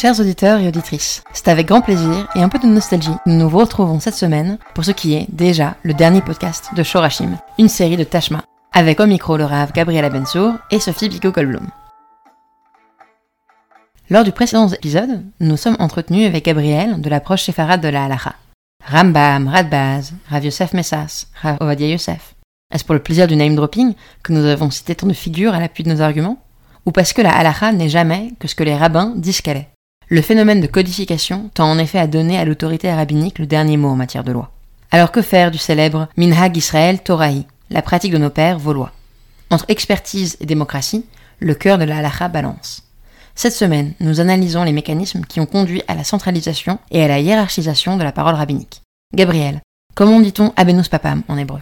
Chers auditeurs et auditrices, c'est avec grand plaisir et un peu de nostalgie que nous nous retrouvons cette semaine pour ce qui est déjà le dernier podcast de Shorashim, une série de Tashma, avec au micro le rave Gabriela Bensour et Sophie Pico-Colblum. Lors du précédent épisode, nous sommes entretenus avec Gabriel de l'approche séfarade de la halacha. Rambam, Radbaz, Rav Yosef Messas, Rav Ovadia Yosef. Est-ce pour le plaisir du name dropping que nous avons cité tant de figures à l'appui de nos arguments? Ou parce que la halacha n'est jamais que ce que les rabbins disent qu'elle est? Le phénomène de codification tend en effet à donner à l'autorité rabbinique le dernier mot en matière de loi. Alors que faire du célèbre Minhag Israël Torahi, la pratique de nos pères vaulois? Entre expertise et démocratie, le cœur de la halacha balance. Cette semaine, nous analysons les mécanismes qui ont conduit à la centralisation et à la hiérarchisation de la parole rabbinique. Gabriel, comment dit-on Abenus Papam en hébreu?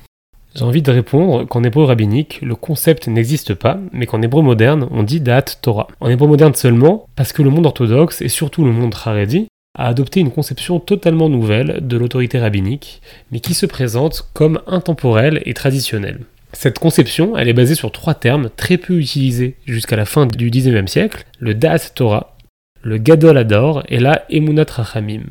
J'ai envie de répondre qu'en hébreu rabbinique, le concept n'existe pas, mais qu'en hébreu moderne, on dit Da'at Torah. En hébreu moderne seulement, parce que le monde orthodoxe, et surtout le monde haredi, a adopté une conception totalement nouvelle de l'autorité rabbinique, mais qui se présente comme intemporelle et traditionnelle. Cette conception, elle est basée sur trois termes très peu utilisés jusqu'à la fin du XIXe siècle, le Da'at Torah, le Gadol Ador et la Emunat Rachamim.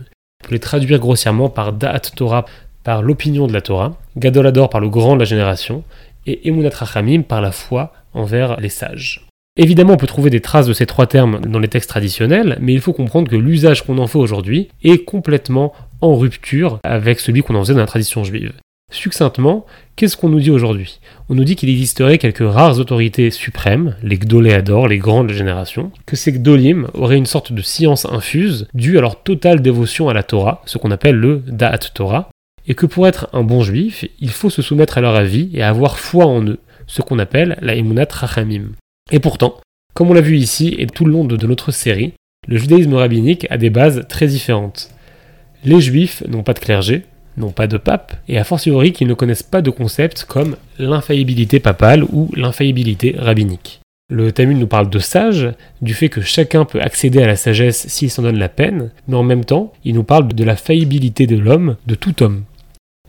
On peut les traduire grossièrement par Da'at Torah par l'opinion de la Torah, Gadol Ador par le grand de la génération, et Emunat Rachamim par la foi envers les sages. Évidemment, on peut trouver des traces de ces trois termes dans les textes traditionnels, mais il faut comprendre que l'usage qu'on en fait aujourd'hui est complètement en rupture avec celui qu'on en faisait dans la tradition juive. Succinctement, qu'est-ce qu'on nous dit aujourd'hui? On nous dit qu'il existerait quelques rares autorités suprêmes, les Gdoléadors, les grandes générations, que ces Gdolim auraient une sorte de science infuse due à leur totale dévotion à la Torah, ce qu'on appelle le Da'at Torah, et que pour être un bon juif, il faut se soumettre à leur avis et avoir foi en eux, ce qu'on appelle la Emunat Rachamim. Et pourtant, comme on l'a vu ici et tout le long de notre série, le judaïsme rabbinique a des bases très différentes. Les juifs n'ont pas de clergé, n'ont pas de pape, et a fortiori qu'ils ne connaissent pas de concepts comme l'infaillibilité papale ou l'infaillibilité rabbinique. Le Talmud nous parle de sage, du fait que chacun peut accéder à la sagesse s'il s'en donne la peine, mais en même temps, il nous parle de la faillibilité de l'homme, de tout homme.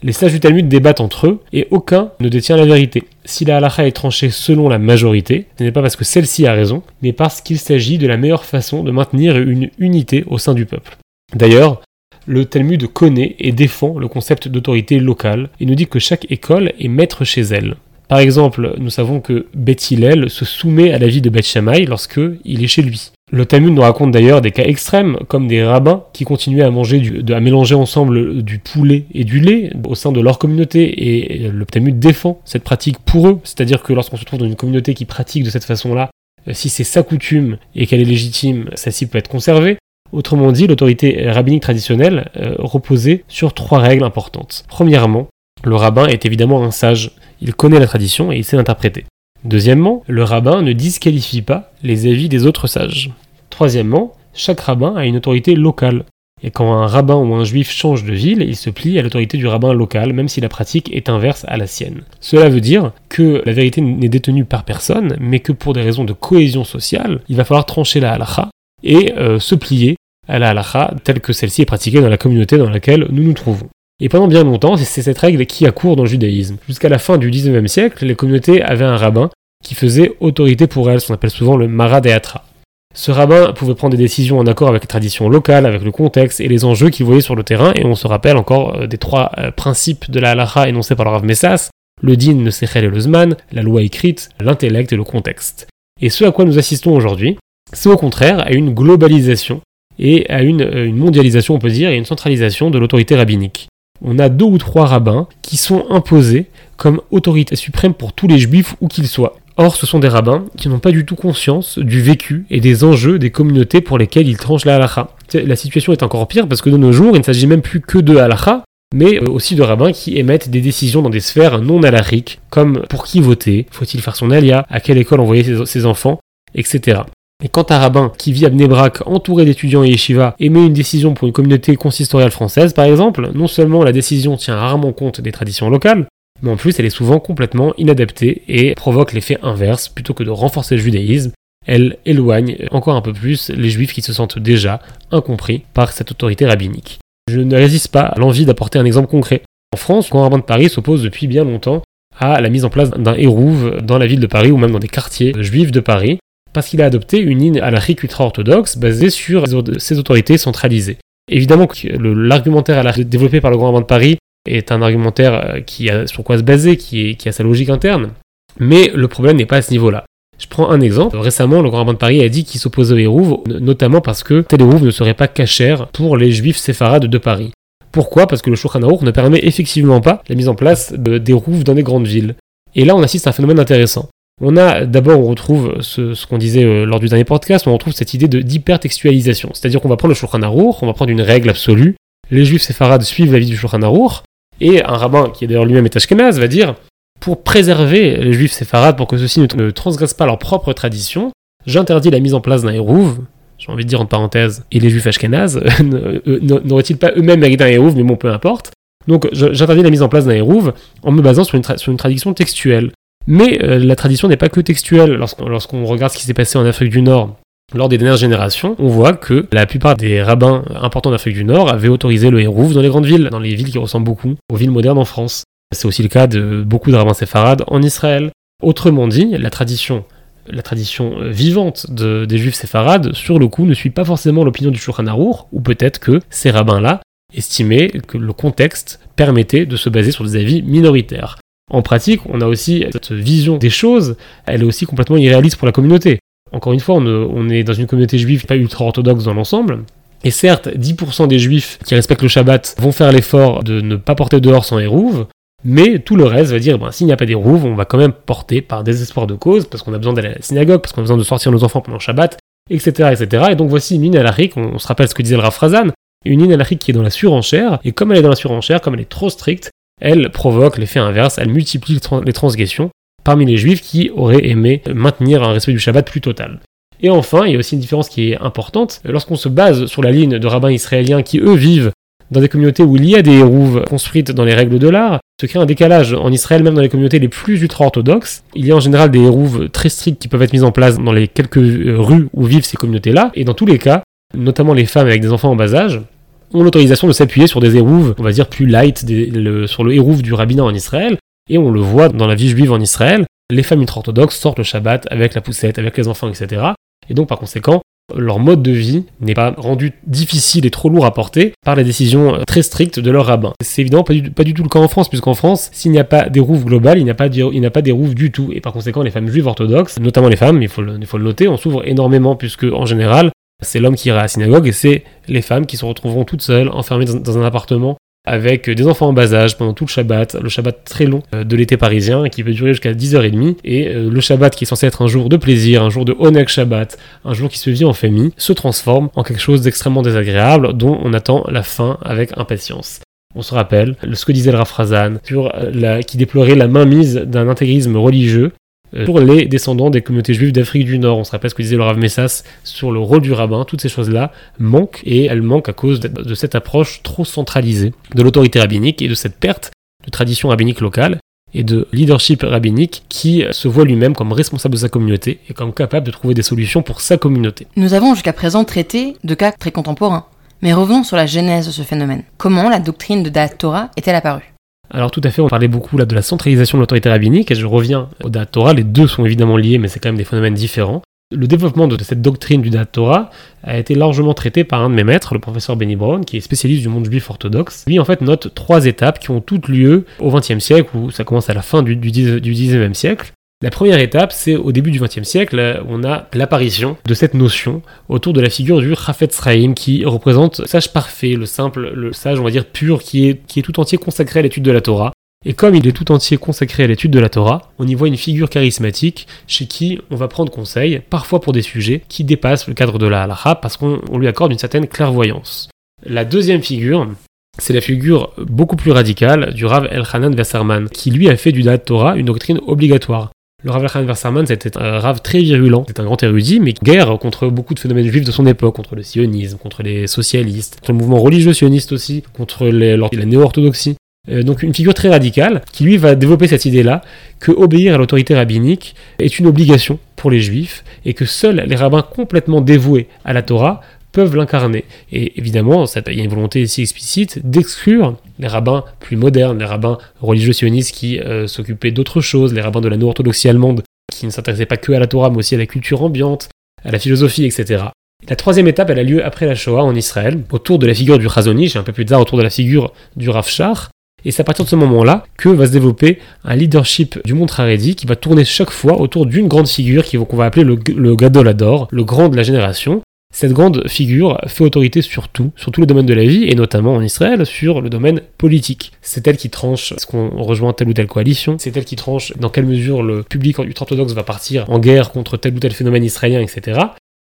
Les sages du Talmud débattent entre eux, et aucun ne détient la vérité. Si la halakha est tranchée selon la majorité, ce n'est pas parce que celle-ci a raison, mais parce qu'il s'agit de la meilleure façon de maintenir une unité au sein du peuple. D'ailleurs, le Talmud connaît et défend le concept d'autorité locale et nous dit que chaque école est maître chez elle. Par exemple, nous savons que Beth Hillel se soumet à l'avis de Beth Shammai lorsque il est chez lui. Le Talmud nous raconte d'ailleurs des cas extrêmes, comme des rabbins qui continuaient à manger, du, à mélanger ensemble du poulet et du lait au sein de leur communauté, et le Talmud défend cette pratique pour eux, c'est-à-dire que lorsqu'on se trouve dans une communauté qui pratique de cette façon-là, si c'est sa coutume et qu'elle est légitime, celle-ci peut être conservée. Autrement dit, l'autorité rabbinique traditionnelle euh, reposait sur trois règles importantes. Premièrement, le rabbin est évidemment un sage, il connaît la tradition et il sait l'interpréter. Deuxièmement, le rabbin ne disqualifie pas les avis des autres sages. Troisièmement, chaque rabbin a une autorité locale. Et quand un rabbin ou un juif change de ville, il se plie à l'autorité du rabbin local, même si la pratique est inverse à la sienne. Cela veut dire que la vérité n'est détenue par personne, mais que pour des raisons de cohésion sociale, il va falloir trancher la halakha et euh, se plier à la halakha telle que celle-ci est pratiquée dans la communauté dans laquelle nous nous trouvons. Et pendant bien longtemps, c'est cette règle qui a cours dans le judaïsme. Jusqu'à la fin du 19e siècle, les communautés avaient un rabbin qui faisait autorité pour elles, ce qu'on appelle souvent le Maradeatra. Ce rabbin pouvait prendre des décisions en accord avec les traditions locales, avec le contexte et les enjeux qu'il voyait sur le terrain, et on se rappelle encore euh, des trois euh, principes de la halakha énoncés par le Rav Messas, le din, le sechel et le zman, la loi écrite, l'intellect et le contexte. Et ce à quoi nous assistons aujourd'hui, c'est au contraire à une globalisation et à une, euh, une, mondialisation, on peut dire, et une centralisation de l'autorité rabbinique. On a deux ou trois rabbins qui sont imposés comme autorité suprême pour tous les juifs où qu'ils soient. Or, ce sont des rabbins qui n'ont pas du tout conscience du vécu et des enjeux des communautés pour lesquelles ils tranchent la halakha. La situation est encore pire parce que de nos jours, il ne s'agit même plus que de halakha, mais euh, aussi de rabbins qui émettent des décisions dans des sphères non halakhiques, comme pour qui voter, faut-il faire son alia, à quelle école envoyer ses enfants, etc. Et quand un rabbin qui vit à Bnebrak, entouré d'étudiants et yeshiva, émet une décision pour une communauté consistoriale française, par exemple, non seulement la décision tient rarement compte des traditions locales, mais en plus elle est souvent complètement inadaptée et provoque l'effet inverse, plutôt que de renforcer le judaïsme, elle éloigne encore un peu plus les juifs qui se sentent déjà incompris par cette autorité rabbinique. Je ne résiste pas à l'envie d'apporter un exemple concret. En France, le rabbin de Paris s'oppose depuis bien longtemps à la mise en place d'un hérouve dans la ville de Paris ou même dans des quartiers juifs de Paris, parce qu'il a adopté une ligne halachique ultra-orthodoxe basée sur ses autorités centralisées. Évidemment, l'argumentaire développé par le Grand Rabbin de Paris est un argumentaire euh, qui a sur quoi se baser, qui, a sa logique interne, mais le problème n'est pas à ce niveau-là. Je prends un exemple. Récemment, le Grand Rabbin de Paris a dit qu'il s'opposait au Hérouv, notamment parce que tel Hérouv ne serait pas cachère pour les juifs séfarades de Paris. Pourquoi? Parce que le Shulchan ne permet effectivement pas la mise en place de, des rouves dans des grandes villes. Et là, on assiste à un phénomène intéressant. On a d'abord, on retrouve ce, qu'on disait euh, lors du dernier podcast, on retrouve cette idée d'hypertextualisation. C'est-à-dire qu'on va prendre le Shulchan on va prendre une règle absolue. Les juifs séfarades suivent la vie du Shulchan et un rabbin, qui est d'ailleurs lui-même Etashkenaz, va dire pour préserver les juifs séfarades, pour que ceux-ci ne, transgressent pas leur propre tradition, j'interdis la mise en place d'un hérouv, j'ai envie de dire en parenthèse, et les juifs ashkénazes n'auraient-ils pas eux-mêmes mérité un hérouv, mais bon, peu importe. Donc j'interdis la mise en place d'un hérouv en me basant sur une, sur une tradition textuelle. Mais euh, la tradition n'est pas que textuelle. Lorsqu'on regarde ce qui s'est passé en Afrique du Nord lors des dernières générations, on voit que la plupart des rabbins importants d'Afrique du Nord avaient autorisé le hérouv dans les grandes villes, dans les villes qui ressemblent beaucoup aux villes modernes en France. C'est aussi le cas de beaucoup de rabbins séfarades en Israël. Autrement dit, la tradition, la tradition euh, vivante des juifs séfarades, sur le coup, ne suit pas forcément l'opinion du Shulchan ou peut-être que ces rabbins-là estimaient que le contexte permettait de se baser sur des avis minoritaires. En pratique, on a aussi cette vision des choses, elle est aussi complètement irréaliste pour la communauté. Encore une fois, on, est dans une communauté juive pas ultra-orthodoxe dans l'ensemble, et certes, 10% des juifs qui respectent le Shabbat vont faire l'effort de ne pas porter dehors sans hérouve, mais tout le reste va dire, ben, s'il n'y a pas des rouves, on va quand même porter par désespoir de cause, parce qu'on a besoin d'aller à la synagogue, parce qu'on a besoin de sortir nos enfants pendant le Shabbat, etc. etc. Et donc voici une ligne on, on, se rappelle ce que disait le Rafrazan, une ligne qui est dans la surenchère, et comme elle est dans la surenchère, comme elle est trop stricte, elle provoque l'effet inverse, elle multiplie les transgressions parmi les juifs qui auraient aimé maintenir un respect du Shabbat plus total. Et enfin, il y a aussi une différence qui est importante, lorsqu'on se base sur la ligne de rabbins israéliens qui eux vivent dans des communautés où il y a des rouves construites dans les règles de l'art, se crée un décalage. En Israël, même dans les communautés les plus ultra-orthodoxes, il y a en général des rouves très strictes qui peuvent être mises en place dans les quelques euh, rues où vivent ces communautés-là, et dans tous les cas, notamment les femmes avec des enfants en bas âge, ont l'autorisation de s'appuyer sur des hérouves, on va dire plus light, sur le hérouve du rabbinat en Israël, et on le voit dans la vie juive en Israël, les familles ultra-orthodoxes sortent le Shabbat avec la poussette, avec les enfants, etc. Et donc par conséquent, leur mode de vie n'est pas rendu difficile et trop lourd à porter par les décisions euh, très strictes de leur rabbin. C'est évidemment pas du, pas tout le cas en France, puisqu'en France, s'il n'y a pas des rouves globales, il n'y a pas, des rouves du tout. Et par conséquent, les femmes juives orthodoxes, notamment les femmes, il faut le, il faut le noter, on s'ouvre énormément, puisque en général, c'est l'homme qui ira à la synagogue et c'est les femmes qui se retrouveront toutes seules, enfermées dans un appartement avec des enfants en bas âge pendant tout le Shabbat, le Shabbat très long euh, de l'été parisien qui peut durer jusqu'à 10h30, et euh, le Shabbat qui est censé être un jour de plaisir, un jour de Onek Shabbat, un jour qui se vit en famille, se transforme en quelque chose d'extrêmement désagréable dont on attend la fin avec impatience. On se rappelle ce que disait le Rafrazan, qui déplorait la mainmise d'un intégrisme religieux euh, pour les descendants des communautés juives d'Afrique du Nord. On se rappelle ce que disait le Rav Messas sur le rôle du rabbin. Toutes ces choses-là manquent et elles manquent à cause de cette approche trop centralisée de l'autorité rabbinique et de cette perte de tradition rabbinique locale et de leadership rabbinique qui se voit lui-même comme responsable de sa communauté et comme capable de trouver des solutions pour sa communauté. Nous avons jusqu'à présent traité de cas très contemporains. Mais revenons sur la genèse de ce phénomène. Comment la doctrine de Da'at Torah est-elle apparue? Alors tout à fait, on parlait beaucoup là de la centralisation de l'autorité rabbinique, et je reviens au Da'at Torah, les deux sont évidemment liés, mais c'est quand même des phénomènes différents. Le développement de cette doctrine du Da'at Torah a été largement traité par un de mes maîtres, le professeur Benny Brown, qui est spécialiste du monde juif orthodoxe. Lui, en fait, note trois étapes qui ont toutes lieu au XXe siècle, ou ça commence à la fin du, du, siècle. La première étape, c'est au début du XXe siècle, on a l'apparition de cette notion autour de la figure du Chafetz Chaim, qui représente le sage parfait, le simple, le sage, on va dire, pur, qui est, tout entier consacré à l'étude de la Torah. Et comme il est tout entier consacré à l'étude de la Torah, on y voit une figure charismatique chez qui on va prendre conseil, parfois pour des sujets qui dépassent le cadre de la halakha, parce qu'on lui accorde une certaine clairvoyance. La deuxième figure, c'est la figure beaucoup plus radicale du Rav Elchanan Vesserman, qui lui a fait du Da'at Torah une doctrine obligatoire. Le Rav Elchanan Wasserman, c'était un Rav très virulent, c'était un grand érudit, mais guerre contre beaucoup de phénomènes juifs de son époque, contre le sionisme, contre les socialistes, contre le mouvement religieux sioniste aussi, contre la néo-orthodoxie. Euh, donc une figure très radicale, qui lui va développer cette idée-là, que obéir à l'autorité rabbinique est une obligation pour les juifs, et que seuls les rabbins complètement dévoués à la Torah peuvent l'incarner. Et évidemment, il y a une volonté ici explicite d'exclure les rabbins plus modernes, les rabbins religieux sionistes qui euh, s'occupaient d'autres choses, les rabbins de la néo-orthodoxie allemande qui ne s'intéressait pas que à la Torah, mais aussi à la culture ambiante, à la philosophie, etc. La troisième étape, elle a lieu après la Shoah en Israël, autour de la figure du Chazonish, un peu plus tard autour de la figure du Rav. Et c'est à partir de ce moment-là que va se développer un leadership du monde Haredi qui va tourner chaque fois autour d'une grande figure qu'on va appeler le, le Gadolador, le grand de la génération. Cette grande figure fait autorité sur tout, sur tous les domaines de la vie, et notamment en Israël, sur le domaine politique. C'est elle qui tranche est-ce qu'on rejoint telle ou telle coalition, c'est elle qui tranche dans quelle mesure le public ultra-orthodoxe va partir en guerre contre tel ou tel phénomène israélien, etc.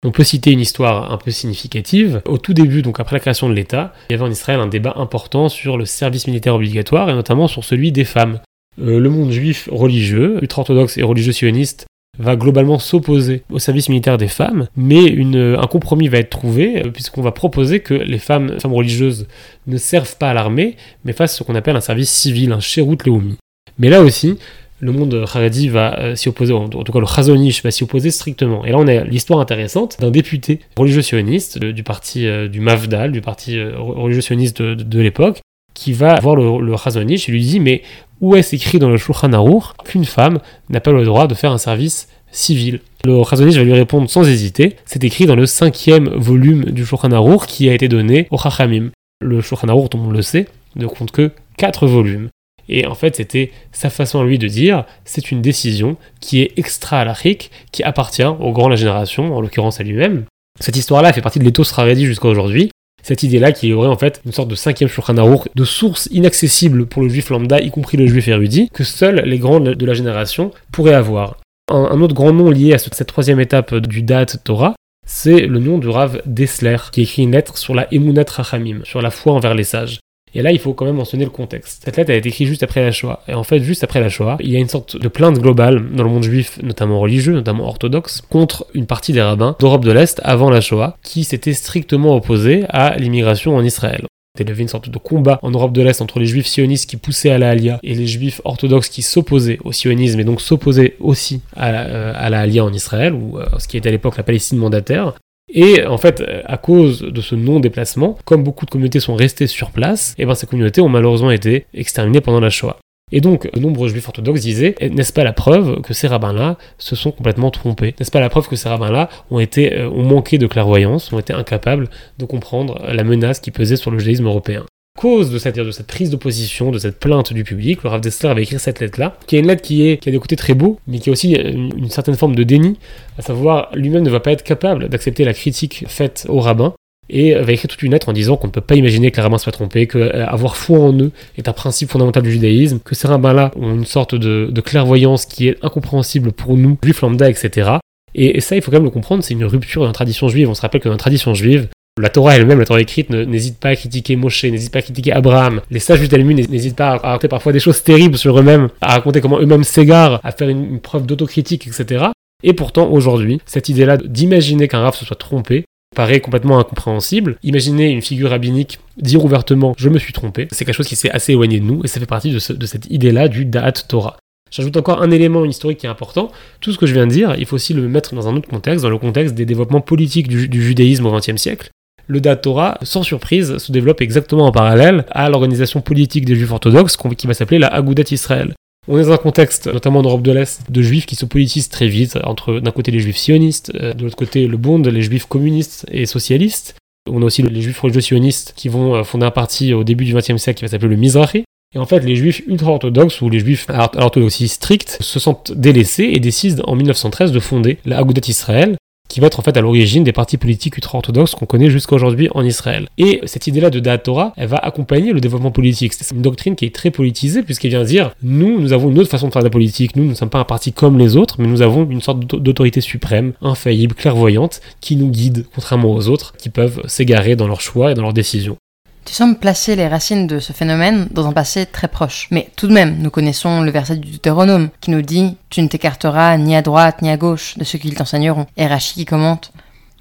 On peut citer une histoire un peu significative. Au tout début, donc après la création de l'État, il y avait en Israël un débat important sur le service militaire obligatoire et notamment sur celui des femmes. Euh, le monde juif religieux, ultra-orthodoxe et religieux sioniste, va globalement s'opposer au service militaire des femmes, mais un compromis va être trouvé, euh, puisqu'on va proposer que les femmes, religieuses ne servent pas à l'armée, mais fassent ce qu'on appelle un service civil, un Sherut Leumi. Mais là aussi, le monde Haredi va euh, s'y opposer, en tout cas le Chazonish va s'y opposer strictement. Et là, on a l'histoire intéressante d'un député religieux sioniste du parti euh, du Mavdal, du parti euh, religieux sioniste de, l'époque, qui va voir le, le et lui dit Mais où est-ce écrit dans le Shulchan Aruch qu'une femme n'a pas le droit de faire un service civil? Le Chazonish va lui répondre sans hésiter C'est écrit dans le cinquième volume du Shulchan Aruch qui a été donné au Chachamim. Le Shulchan Aruch, tout le sait, ne compte que quatre volumes. Et en fait, c'était sa façon à lui de dire c'est une décision qui est extra-alachique, qui appartient au grand la génération, en l'occurrence à lui-même. Cette histoire-là fait partie de l'éthos Haredi jusqu'à aujourd'hui. Cette idée-là qui aurait en fait une sorte de cinquième Shulchan de source inaccessible pour le juif lambda, y compris le juif érudit, que seuls les grands de la génération pourraient avoir. Un, autre grand nom lié à cette troisième étape du date Torah, c'est le nom du Rav Dessler, qui écrit une lettre sur la Emunat Rachamim, sur la foi envers les sages. Et là, il faut quand même mentionner le contexte. Cette lettre a été écrite juste après la Shoah. Et en fait, juste après la Shoah, il y a une sorte de plainte globale dans le monde juif, notamment religieux, notamment orthodoxe, contre une partie des rabbins d'Europe de l'Est avant la Shoah, qui s'étaient strictement opposés à l'immigration en Israël. Il y avait une sorte de combat en Europe de l'Est entre les juifs sionistes qui poussaient à la Alia et les juifs orthodoxes qui s'opposaient au sionisme et donc s'opposaient aussi à la, euh, en Israël, ou euh, ce qui était à l'époque la Palestine mandataire. Et en fait, à cause de ce non-déplacement, comme beaucoup de communautés sont restées sur place, et eh ben ces communautés ont malheureusement été exterminées pendant la Shoah. Et donc, de nombreux juifs orthodoxes disaient, n'est-ce pas la preuve que ces rabbins-là se sont complètement trompés? N'est-ce pas la preuve que ces rabbins-là ont, été, euh, ont manqué de clairvoyance, ont été incapables de comprendre la menace qui pesait sur le judaïsme européen? Cause de cette, de prise d'opposition, de cette plainte du public, le Rav Dessler avait écrit cette lettre-là, qui est une lettre qui, est, a des côtés très beaux, mais qui a aussi une, certaine forme de déni, à savoir lui-même ne va pas être capable d'accepter la critique faite au rabbin, et va écrire toute une lettre en disant qu'on ne peut pas imaginer que les rabbins soient trompés, qu'avoir foi en eux est un principe fondamental du judaïsme, que ces rabbins-là ont une sorte de, clairvoyance qui est incompréhensible pour nous, juifs lambda, etc. Et, et ça, il faut quand même le comprendre, c'est une rupture dans la tradition juive. On se rappelle que dans la tradition juive, la Torah elle-même, la Torah écrite, n'hésite pas à critiquer Moshe, n'hésite pas à critiquer Abraham. Les sages du Talmud n'hésitent pas à raconter parfois des choses terribles sur eux-mêmes, à raconter comment eux-mêmes s'égarent, à faire une, preuve d'autocritique, etc. Et pourtant, aujourd'hui, cette idée-là d'imaginer qu'un Rav se soit trompé paraît complètement incompréhensible. Imaginez une figure rabbinique dire ouvertement je me suis trompé, c'est quelque chose qui s'est assez éloigné de nous et ça fait partie de, cette idée-là du Da'at Torah. J'ajoute encore un élément historique qui est important. Tout ce que je viens de dire, il faut aussi le mettre dans un autre contexte, dans le contexte des développements politiques du, du judaïsme au XXe siècle le Datora, sans surprise, se développe exactement en parallèle à l'organisation politique des juifs orthodoxes qui va s'appeler la Agudat Israël. On est dans un contexte, notamment en Europe de l'Est, de juifs qui se politisent très vite, entre d'un côté les juifs sionistes, euh, de l'autre côté le Bund, les juifs communistes et socialistes. On a aussi les juifs religieux sionistes qui vont euh, fonder un parti au début du XXe siècle qui va s'appeler le Mizrahi. Et en fait, les juifs ultra-orthodoxes ou les juifs à l'orthodoxie stricte se sentent délaissés et décident en 1913 de fonder la Agudat Israël, qui va être en fait à l'origine des partis politiques ultra-orthodoxes qu'on connaît jusqu'à aujourd'hui en Israël. Et cette idée-là de Da'at Torah, elle va accompagner le développement politique. C'est une doctrine qui est très politisée puisqu'elle vient dire nous, nous avons une autre façon de faire de la politique. Nous, nous ne sommes pas un parti comme les autres, mais nous avons une sorte d'autorité suprême, infaillible, clairvoyante, qui nous guide, contrairement aux autres, qui peuvent s'égarer dans leurs choix et dans leurs décisions. Tu sembles placer les racines de ce phénomène dans un passé très proche. Mais tout de même, nous connaissons le verset du Deutéronome qui nous dit Tu ne t'écarteras ni à droite ni à gauche de ceux qui t'enseigneront. Et Rachi qui commente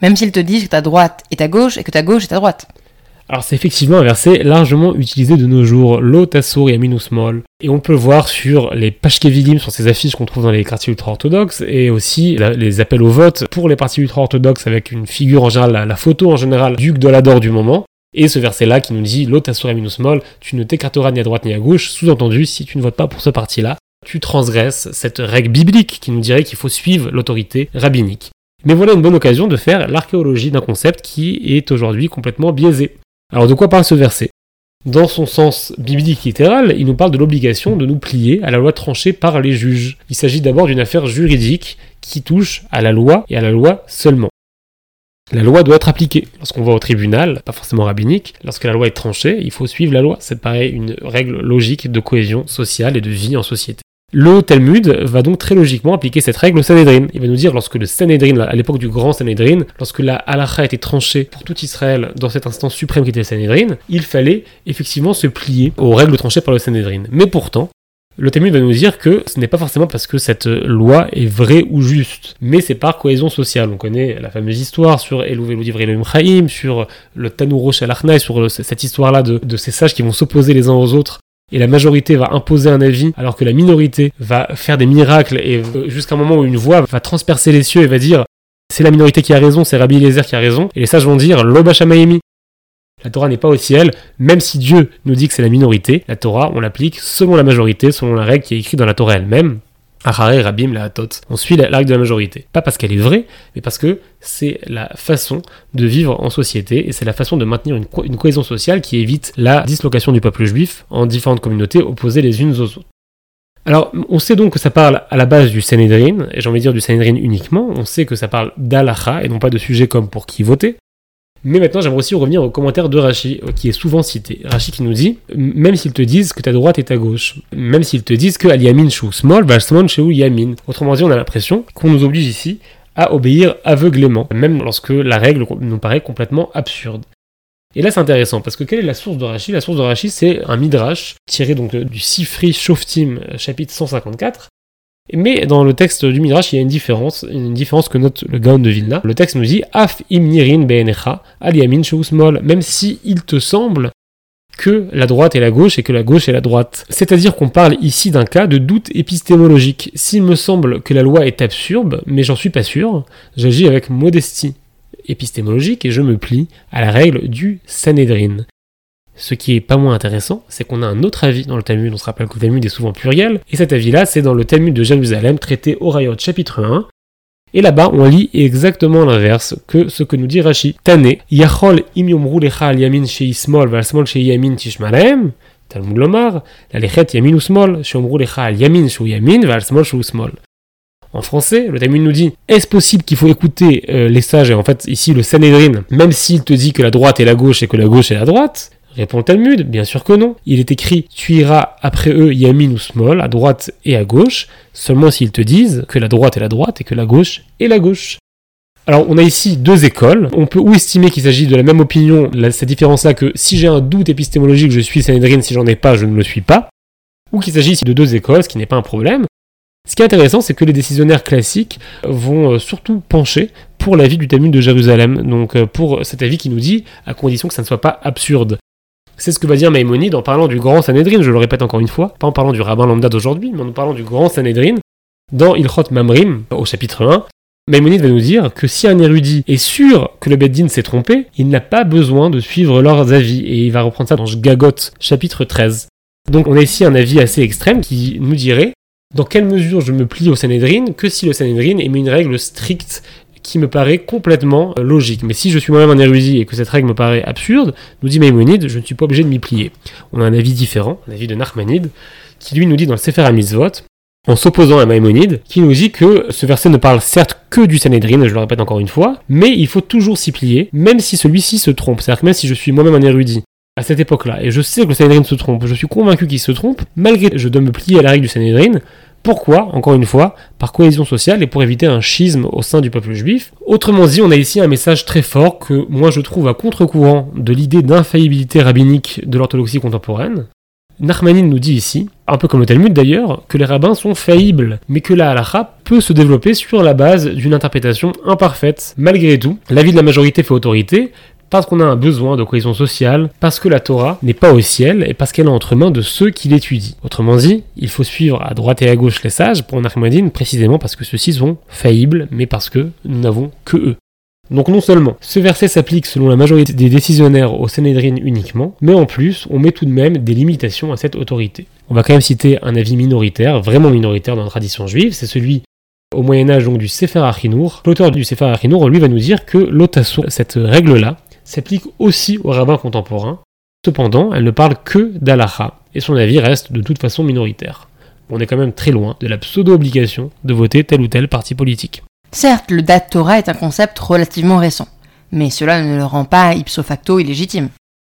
Même s'ils te disent que ta droite est à gauche et que ta gauche est à droite. Alors c'est effectivement un verset largement utilisé de nos jours, Lo Tassur et. Et on peut le voir sur les Pashkevilim, sur ces affiches qu'on trouve dans les quartiers ultra-orthodoxes, et aussi les appels au vote pour les partis ultra-orthodoxes avec une figure en général, la, photo en général, du Gdolador du moment. Et ce verset-là qui nous dit L'autre minus molle, tu ne t'écarteras ni à droite ni à gauche, sous-entendu, si tu ne votes pas pour ce parti-là, tu transgresses cette règle biblique qui nous dirait qu'il faut suivre l'autorité rabbinique. Mais voilà une bonne occasion de faire l'archéologie d'un concept qui est aujourd'hui complètement biaisé. Alors de quoi parle ce verset? Dans son sens biblique littéral, il nous parle de l'obligation de nous plier à la loi tranchée par les juges. Il s'agit d'abord d'une affaire juridique qui touche à la loi et à la loi seulement. La loi doit être appliquée. Lorsqu'on va au tribunal, pas forcément rabbinique, lorsque la loi est tranchée, il faut suivre la loi. Ça paraît une règle logique de cohésion sociale et de vie en société. Le Talmud va donc très logiquement appliquer cette règle au Sanhedrin. Il va nous dire lorsque le Sanhedrin, à l'époque du grand Sanhedrin, lorsque la halacha été tranchée pour tout Israël dans cette instance suprême qui était le Sanhedrin, il fallait effectivement se plier aux règles tranchées par le Sanhedrin. Mais pourtant, le Talmud va nous dire que ce n'est pas forcément parce que cette loi est vraie ou juste, mais c'est par cohésion sociale. On connaît la fameuse histoire sur Elou Elohim sur le Tanuro Shalachnai, sur cette histoire-là de, ces sages qui vont s'opposer les uns aux autres. Et la majorité va imposer un avis alors que la minorité va faire des miracles et jusqu'à un moment où une voix va transpercer les cieux et va dire c'est la minorité qui a raison, c'est Rabbi Eliezer qui a raison, et les sages vont dire Loba La Torah n'est pas au ciel, même si Dieu nous dit que c'est la minorité, la Torah, on l'applique selon la majorité, selon la règle qui est écrite dans la Torah elle-même. Rabim la On suit la règle de la majorité. Pas parce qu'elle est vraie, mais parce que c'est la façon de vivre en société et c'est la façon de maintenir une, une, cohésion sociale qui évite la dislocation du peuple juif en différentes communautés opposées les unes aux autres. Alors, on sait donc que ça parle à la base du Sanhedrin, et j'ai envie de dire du Sanhedrin uniquement, on sait que ça parle d'Alacha et non pas de sujets comme pour qui voter, mais maintenant, j'aimerais aussi revenir au commentaire de Rachi, euh, qui est souvent cité. Rachi qui nous dit Même s'ils te disent que ta droite est ta gauche, même s'ils te disent que al yamin shu small, valsman chez yamin. Autrement dit, on a l'impression qu'on nous oblige ici à obéir aveuglément, même lorsque la règle nous paraît complètement absurde. Et là, c'est intéressant, parce que quelle est la source de Rachi? La source de Rachi, c'est un midrash tiré donc du Sifri Shoftim, chapitre 154, mais dans le texte du Midrash, il y a une différence, une différence que note le Gaon de Vilna. Le texte nous dit Af imnirin be'enecha aliamin sheusmol, même si te semble que la droite est la gauche et que la gauche est la droite. C'est-à-dire qu'on parle ici d'un cas de doute épistémologique. S'il me semble que la loi est absurde, mais j'en suis pas sûr, j'agis avec modestie épistémologique et je me plie à la règle du Sanhedrin. Ce qui est pas moins intéressant, c'est qu'on a un autre avis dans le Talmud, on se rappelle que le Talmud est souvent pluriel, et cet avis-là, c'est dans le Talmud de Jérusalem, traité au Rayot chapitre 1, et là-bas, on lit exactement l'inverse que ce que nous dit Rashi. Tane, Yachol im yomru lecha al yamin shei smol val smol shei yamin tishmalem, Talmud lomar, la lechet yamin ou smol, shomru lecha al yamin shou yamin val smol shou smol. En français, le Talmud nous dit est-ce possible qu'il faut écouter euh, les sages et en fait ici le Sanhedrin, même s'il te dit que la droite est la gauche et que la gauche est la droite Répond le Talmud, bien sûr que non. Il est écrit Tu iras après eux yamin ou small, à droite et à gauche, seulement s'ils te disent que la droite est la droite et que la gauche est la gauche. Alors on a ici deux écoles. On peut ou estimer qu'il s'agit de la même opinion, cette différence-là que si j'ai un doute épistémologique, je suis Sanhedrin, si j'en ai pas, je ne le suis pas. Ou qu'il s'agit ici de deux écoles, ce qui n'est pas un problème. Ce qui est intéressant, c'est que les décisionnaires classiques vont euh, surtout pencher pour l'avis du Talmud de Jérusalem, donc euh, pour cet avis qui nous dit, à condition que ça ne soit pas absurde. C'est ce que va dire Maïmonide en parlant du grand Sanhedrin, je le répète encore une fois, pas en parlant du rabbin lambda d'aujourd'hui, mais en parlant du grand Sanhedrin, dans Ilchot Mamrim, au chapitre 1, Maïmonide va nous dire que si un érudit est sûr que le Beddin s'est trompé, il n'a pas besoin de suivre leurs avis, et il va reprendre ça dans Gagot, chapitre 13. Donc on a ici un avis assez extrême qui nous dirait dans quelle mesure je me plie au Sanhedrin que si le Sanhedrin émet une règle stricte qui me paraît complètement euh, logique. Mais si je suis moi-même un érudit et que cette règle me paraît absurde, nous dit Maïmonide, je ne suis pas obligé de m'y plier. On a un avis différent, un avis de Nachmanide, qui lui nous dit dans le Sefer HaMitzvot, en s'opposant à Maïmonide, qui nous dit que ce verset ne parle certes que du Sanhedrin, je le répète encore une fois, mais il faut toujours s'y plier, même si celui-ci se trompe. C'est-à-dire que même si je suis moi-même un érudit, à cette époque-là, et je sais que le Sanhedrin se trompe, je suis convaincu qu'il se trompe, malgré je dois me plier à la règle du Sanhedrin, pourquoi Encore une fois, par cohésion sociale et pour éviter un schisme au sein du peuple juif. Autrement dit, on a ici un message très fort que moi je trouve à contre-courant de l'idée d'infaillibilité rabbinique de l'orthodoxie contemporaine. Nachmanin nous dit ici, un peu comme le Talmud d'ailleurs, que les rabbins sont faillibles, mais que la halakha peut se développer sur la base d'une interprétation imparfaite. Malgré tout, l'avis de la majorité fait autorité, parce qu'on a un besoin de cohésion sociale, parce que la Torah n'est pas au ciel et parce qu'elle est entre mains de ceux qui l'étudient. Autrement dit, il faut suivre à droite et à gauche les sages pour Nachmadine précisément parce que ceux-ci sont faillibles, mais parce que nous n'avons que eux. Donc non seulement ce verset s'applique selon la majorité des décisionnaires au Sanhedrin uniquement, mais en plus on met tout de même des limitations à cette autorité. On va quand même citer un avis minoritaire, vraiment minoritaire dans la tradition juive, c'est celui au Moyen Âge donc du Sefer Achinour. L'auteur du Sefer Achinour, lui, va nous dire que l'otasso, cette règle-là, s'applique aussi aux rabbins contemporains. Cependant, elle ne parle que d'Alaha, et son avis reste de toute façon minoritaire. On est quand même très loin de la pseudo-obligation de voter tel ou tel parti politique. Certes, le Dat Torah est un concept relativement récent, mais cela ne le rend pas ipso facto illégitime.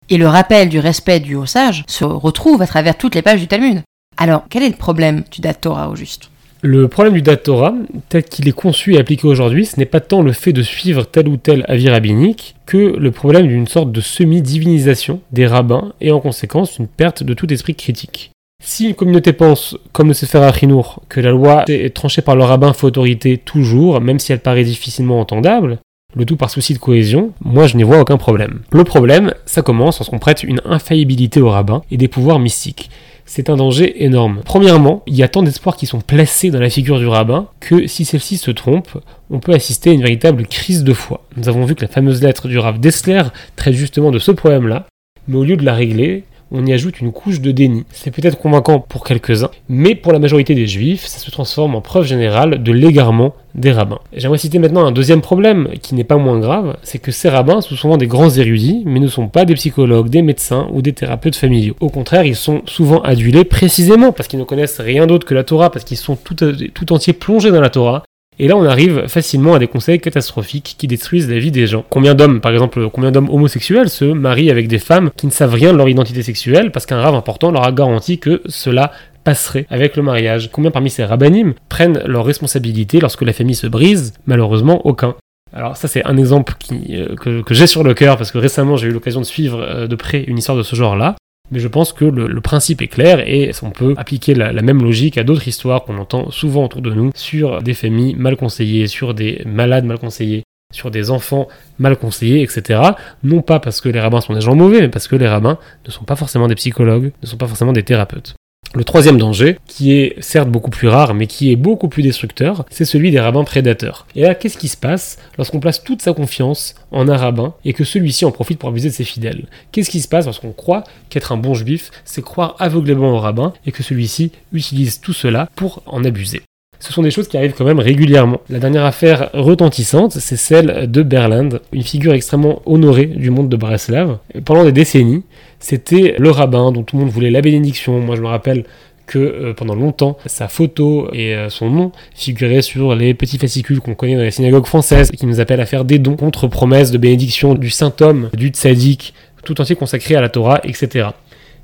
Et le rappel du respect du haut sage se retrouve à travers toutes les pages du Talmud. Alors, quel est le problème du Dat Torah au juste? Le problème du Dat Torah, tel qu'il est conçu et appliqué aujourd'hui, ce n'est pas tant le fait de suivre tel ou tel avis rabbinique que le problème d'une sorte de semi-divinisation des rabbins et en conséquence une perte de tout esprit critique. Si une communauté pense, comme le Sefer Achinour, que la loi est tranchée par le rabbin fait autorité toujours, même si elle paraît difficilement entendable, le tout par souci de cohésion, moi je n'y vois aucun problème. Le problème, ça commence lorsqu'on prête une infaillibilité au rabbin et des pouvoirs mystiques. C'est un danger énorme. Premièrement, il y a tant d'espoirs qui sont placés dans la figure du rabbin que si celle-ci se trompe, on peut assister à une véritable crise de foi. Nous avons vu que la fameuse lettre du Rav Dessler traite justement de ce problème-là, mais au lieu de la régler, on y ajoute une couche de déni. C'est peut-être convaincant pour quelques-uns, mais pour la majorité des juifs, ça se transforme en preuve générale de l'égarement des rabbins. J'aimerais citer maintenant un deuxième problème qui n'est pas moins grave, c'est que ces rabbins sont souvent des grands érudits, mais ne sont pas des psychologues, des médecins ou des thérapeutes familiaux. Au contraire, ils sont souvent adulés précisément parce qu'ils ne connaissent rien d'autre que la Torah, parce qu'ils sont tout, tout entiers plongés dans la Torah, et là, on arrive facilement à des conseils catastrophiques qui détruisent la vie des gens. Combien d'hommes, par exemple, combien d'hommes homosexuels se marient avec des femmes qui ne savent rien de leur identité sexuelle parce qu'un rave important leur a garanti que cela passerait avec le mariage? Combien parmi ces rabbinim prennent leurs responsabilités lorsque la famille se brise? Malheureusement, aucun. Alors ça c'est un exemple euh, que, que j'ai sur le cœur parce que récemment j'ai eu l'occasion de suivre euh, de près une histoire de ce genre-là. Mais je pense que le, principe est clair et on peut appliquer la, même logique à d'autres histoires qu'on entend souvent autour de nous sur des familles mal conseillées, sur des malades mal conseillés, sur des enfants mal conseillés, etc. Non pas parce que les rabbins sont des gens mauvais, mais parce que les rabbins ne sont pas forcément des psychologues, ne sont pas forcément des thérapeutes. Le troisième danger, qui est certes beaucoup plus rare, mais qui est beaucoup plus destructeur, c'est celui des rabbins prédateurs. Et là, qu'est-ce qui se passe lorsqu'on place toute sa confiance en un rabbin et que celui-ci en profite pour abuser de ses fidèles? Qu'est-ce qui se passe lorsqu'on croit qu'être un bon juif, c'est croire aveuglément au rabbin et que celui-ci utilise tout cela pour en abuser? Ce sont des choses qui arrivent quand même régulièrement. La dernière affaire retentissante, c'est celle de Berland, une figure extrêmement honorée du monde de Breslav. Pendant des décennies, c'était le rabbin dont tout le monde voulait la bénédiction. Moi, je me rappelle que euh, pendant longtemps, sa photo et euh, son nom figuraient sur les petits fascicules qu'on connaît dans les synagogues françaises, qui nous appellent à faire des dons contre promesse de bénédiction du saint homme, du tzaddik, tout entier consacré à la Torah, etc.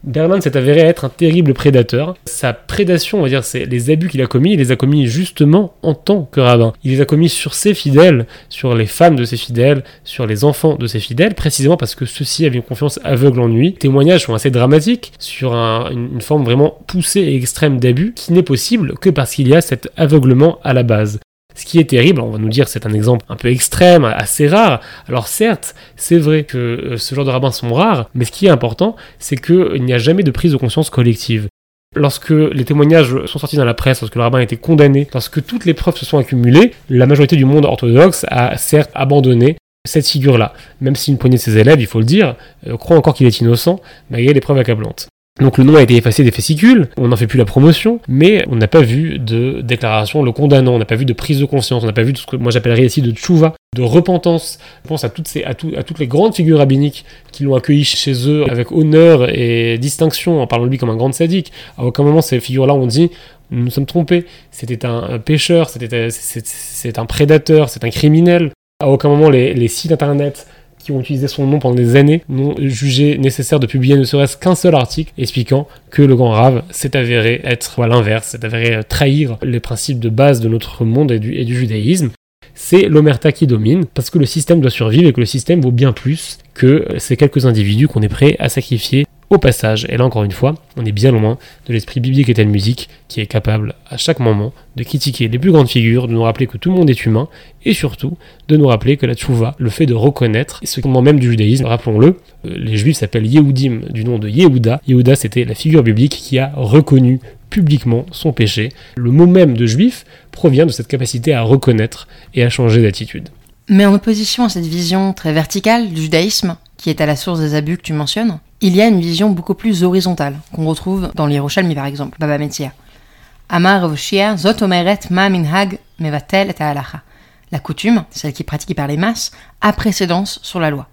Berlin s'est avéré être un terrible prédateur. Sa prédation, on va dire, c'est les abus qu'il a commis, il les a commis justement en tant que rabbin. Il les a commis sur ses fidèles, sur les femmes de ses fidèles, sur les enfants de ses fidèles, précisément parce que ceux-ci avaient une confiance aveugle en lui. Témoignages sont assez dramatiques sur une forme vraiment poussée et extrême d'abus qui n'est possible que parce qu'il y a cet aveuglement à la base. Ce qui est terrible, on va nous dire c'est un exemple un peu extrême, assez rare. Alors certes, c'est vrai que euh, ce genre de rabbins sont rares, mais ce qui est important, c'est qu'il n'y a jamais de prise de conscience collective. Lorsque les témoignages sont sortis dans la presse, lorsque le rabbin a été condamné, lorsque toutes les preuves se sont accumulées, la majorité du monde orthodoxe a certes abandonné cette figure-là. Même si une poignée de ses élèves, il faut le dire, euh, croient encore qu'il est innocent, malgré les preuves accablantes. Donc le nom a été effacé des fascicules, on n'en fait plus la promotion, mais on n'a pas vu de déclaration le condamnant, on n'a pas vu de prise de conscience, on n'a pas vu de ce que moi j'appellerais ici de tchouva, de repentance. Je pense à toutes, ces, à, les grandes figures rabbiniques qui l'ont accueilli chez eux avec honneur et distinction, en parlant de lui comme un grand sadique. À aucun moment ces figures-là ont dit nous nous sommes trompés, c'était un, pécheur, c'était c'est un prédateur, c'est un criminel. À aucun moment les sites internet qui ont utilisé son nom pendant des années n'ont jugé nécessaire de publier ne serait-ce qu'un seul article expliquant que le grand rave s'est avéré être à l'inverse, s'est avéré trahir les principes de base de notre monde et du, et du judaïsme. C'est l'omerta qui domine, parce que le système doit survivre et que le système vaut bien plus que ces quelques individus qu'on est prêt à sacrifier au passage. Et là encore une fois, on est bien loin de l'esprit biblique et telle musique qui est capable à chaque moment de critiquer les plus grandes figures, de nous rappeler que tout le monde est humain et surtout de nous rappeler que la tchouva, le fait de reconnaître, ce moment même du judaïsme, rappelons-le, euh, les juifs s'appellent Yehudim du nom de Yehuda. Yehuda c'était la figure biblique qui a reconnu publiquement son péché. Le mot même de juif provient de cette capacité à reconnaître et à changer d'attitude. Mais en opposition à cette vision très verticale du judaïsme, qui est à la source des abus que tu mentionnes, il y a une vision beaucoup plus horizontale, qu'on retrouve dans l'Yerushalmi par exemple, Baba Metzia. Et. La coutume, celle qui est pratiquée par les masses, a précédence sur la loi.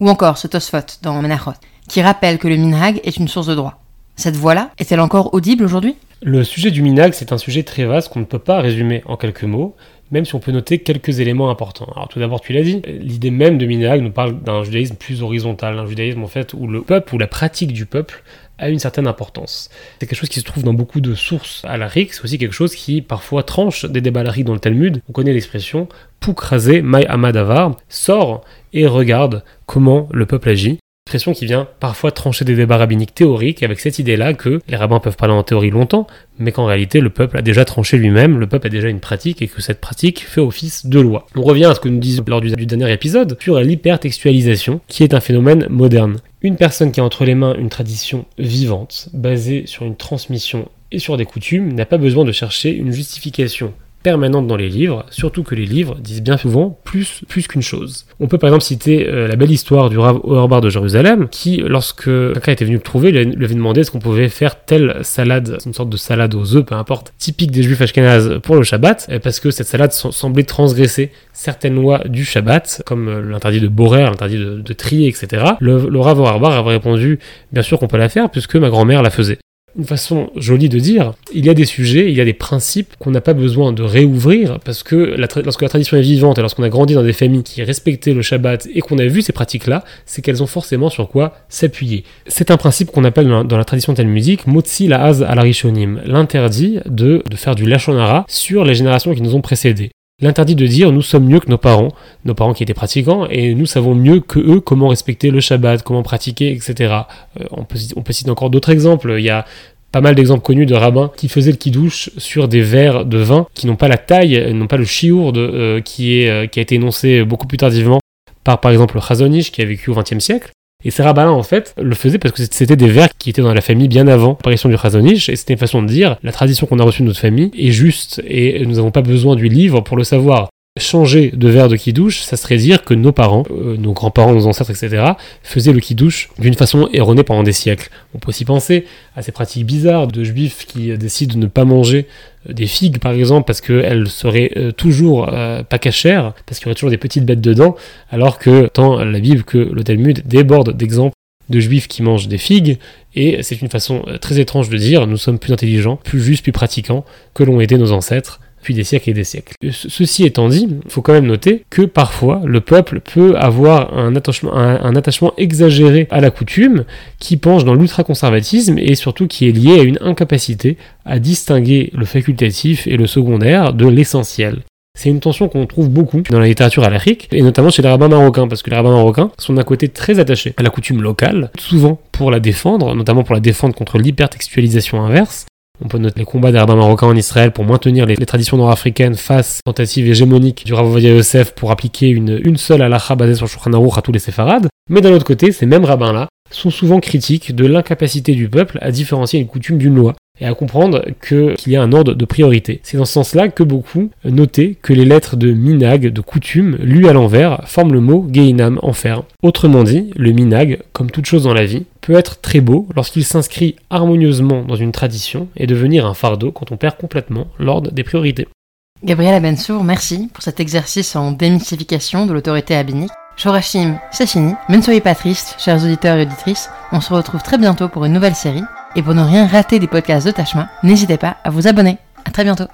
Ou encore ce Tosfot dans Menachot, qui rappelle que le Minhag est une source de droit. Cette voix-là est-elle encore audible aujourd'hui? Le sujet du Minhag, c'est un sujet très vaste qu'on ne peut pas résumer en quelques mots, même si on peut noter quelques éléments importants. Alors tout d'abord, tu l'as dit, l'idée même de Minhag nous parle d'un judaïsme plus horizontal, un judaïsme en fait où le peuple, ou la pratique du peuple a une certaine importance. C'est quelque chose qui se trouve dans beaucoup de sources à la c'est aussi quelque chose qui parfois tranche des débats dans le Talmud. On connaît l'expression Poukrase Mai Amadavar, sort et regarde comment le peuple agit expression qui vient parfois trancher des débats rabbiniques théoriques avec cette idée-là que les rabbins peuvent parler en théorie longtemps, mais qu'en réalité le peuple a déjà tranché lui-même, le peuple a déjà une pratique et que cette pratique fait office de loi. On revient à ce que nous disions lors du, dernier épisode sur l'hypertextualisation, qui est un phénomène moderne. Une personne qui a entre les mains une tradition vivante, basée sur une transmission et sur des coutumes, n'a pas besoin de chercher une justification permanente dans les livres, surtout que les livres disent bien souvent plus, plus qu'une chose. On peut par exemple citer euh, la belle histoire du Rav Auerbar de Jérusalem, qui, lorsque quelqu'un était venu le trouver, lui, avait demandé est-ce qu'on pouvait faire telle salade, une sorte de salade aux œufs, peu importe, typique des juifs ashkénazes pour le Shabbat, euh, parce que cette salade semblait transgresser certaines lois du Shabbat, comme euh, l'interdit de borer, l'interdit de, trier, etc. Le, le Rav Auerbar avait répondu bien sûr qu'on peut la faire, puisque ma grand-mère la faisait une façon jolie de dire, il y a des sujets, il y a des principes qu'on n'a pas besoin de réouvrir parce que lorsque la tradition est vivante et lorsqu'on a grandi dans des familles qui respectaient le Shabbat et qu'on a vu ces pratiques-là, c'est qu'elles ont forcément sur quoi s'appuyer. C'est un principe qu'on appelle dans la, tradition talmudique Motzi la az al l'interdit de, de faire du lachonara sur les générations qui nous ont précédés. L'interdit de dire nous sommes mieux que nos parents, nos parents qui étaient pratiquants, et nous savons mieux que eux comment respecter le Shabbat, comment pratiquer, etc. Euh, on, peut, citer encore d'autres exemples. Il y a pas mal d'exemples connus de rabbins qui faisaient le kidouche sur des verres de vin qui n'ont pas la taille, n'ont pas le chiour euh, qui, est, euh, qui a été énoncé beaucoup plus tardivement par par exemple Chazonish qui a vécu au XXe siècle. Et ces rabbins-là, en fait, le faisaient parce que c'était des vers qui étaient dans la famille bien avant l'apparition du Chazonish, et c'était une façon de dire, la tradition qu'on a reçue de notre famille est juste, et nous n'avons pas besoin du livre pour le savoir. Changer de verre de kidouche, ça serait dire que nos parents, euh, nos grands-parents, nos ancêtres, etc., faisaient le kidouche d'une façon erronée pendant des siècles. On peut aussi penser à ces pratiques bizarres de juifs qui décident de ne pas manger euh, des figues, par exemple, parce qu'elles seraient euh, toujours pas cachères, parce qu'il y aurait toujours des petites bêtes dedans, alors que tant la Bible que le Talmud débordent d'exemples de juifs qui mangent des figues, et c'est une façon très étrange de dire nous sommes plus intelligents, plus justes, plus pratiquants que l'ont été nos ancêtres des siècles et des siècles. Ceci étant dit, il faut quand même noter que parfois le peuple peut avoir un attachement, un, attachement exagéré à la coutume qui penche dans l'ultra-conservatisme et surtout qui est lié à une incapacité à distinguer le facultatif et le secondaire de l'essentiel. C'est une tension qu'on trouve beaucoup dans la littérature alarique, et notamment chez les rabbins marocains, parce que les rabbins marocains sont d'un côté très attachés à la coutume locale, souvent pour la défendre, notamment pour la défendre contre l'hypertextualisation inverse, on peut noter les combats des rabbins marocains en Israël pour maintenir les, traditions nord-africaines face aux tentatives hégémoniques du Rav Yosef pour appliquer une, seule halakha basée sur Shulchan à tous les séfarades. Mais d'un autre côté, ces mêmes rabbins-là sont souvent critiques de l'incapacité du peuple à différencier une coutume d'une loi et à comprendre qu'il y a un ordre de priorité. C'est dans ce sens-là que beaucoup notaient que les lettres de minag, de coutume, lues à l'envers, forment le mot geinam, enfer. Autrement dit, le minag, comme toute chose dans la vie, peut être très beau lorsqu'il s'inscrit harmonieusement dans une tradition et devenir un fardeau quand on perd complètement l'ordre des priorités. Gabriel Abensour, merci pour cet exercice en démystification de l'autorité rabbinique. Shorashim, c'est fini, mais ne soyez pas tristes, chers auditeurs et auditrices, on se retrouve très bientôt pour une nouvelle série. Et pour ne rien rater des podcasts de Tachma, n'hésitez pas à vous abonner. À très bientôt.